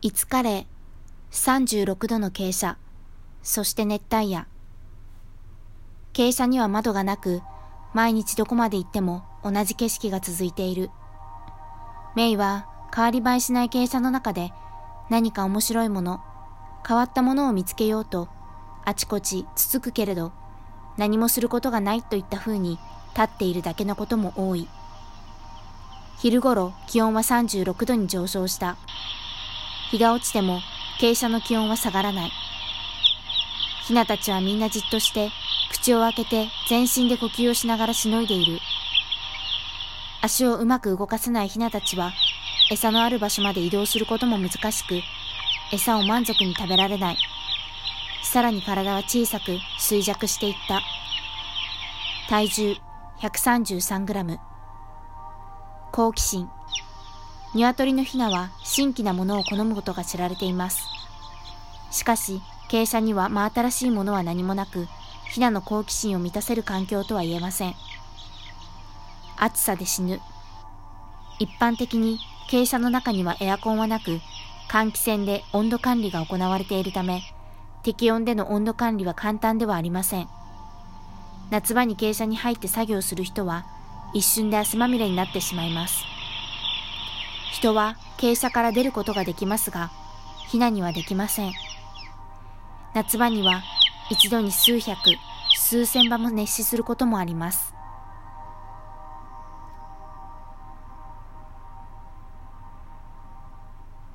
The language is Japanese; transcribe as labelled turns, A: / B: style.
A: 5日例、36度の傾斜、そして熱帯夜。傾斜には窓がなく、毎日どこまで行っても同じ景色が続いている。メイは変わり映えしない傾斜の中で何か面白いもの、変わったものを見つけようと、あちこちつつくけれど、何もすることがないといった風に立っているだけのことも多い。昼頃気温は36度に上昇した。日が落ちても傾斜の気温は下がらない。ヒナたちはみんなじっとして口を開けて全身で呼吸をしながらしのいでいる。足をうまく動かせないヒナたちは餌のある場所まで移動することも難しく、餌を満足に食べられない。さらに体は小さく衰弱していった。体重133グラム。好奇心。鶏のヒナは新規なものを好むことが知られています。しかし、傾斜には真新しいものは何もなく、ヒナの好奇心を満たせる環境とは言えません。暑さで死ぬ。一般的に傾斜の中にはエアコンはなく、換気扇で温度管理が行われているため、適温での温度管理は簡単ではありません。夏場に傾斜に入って作業する人は、一瞬で汗まみれになってしまいます。人は傾斜から出ることができますが、ヒナにはできません。夏場には一度に数百、数千羽も熱死することもあります。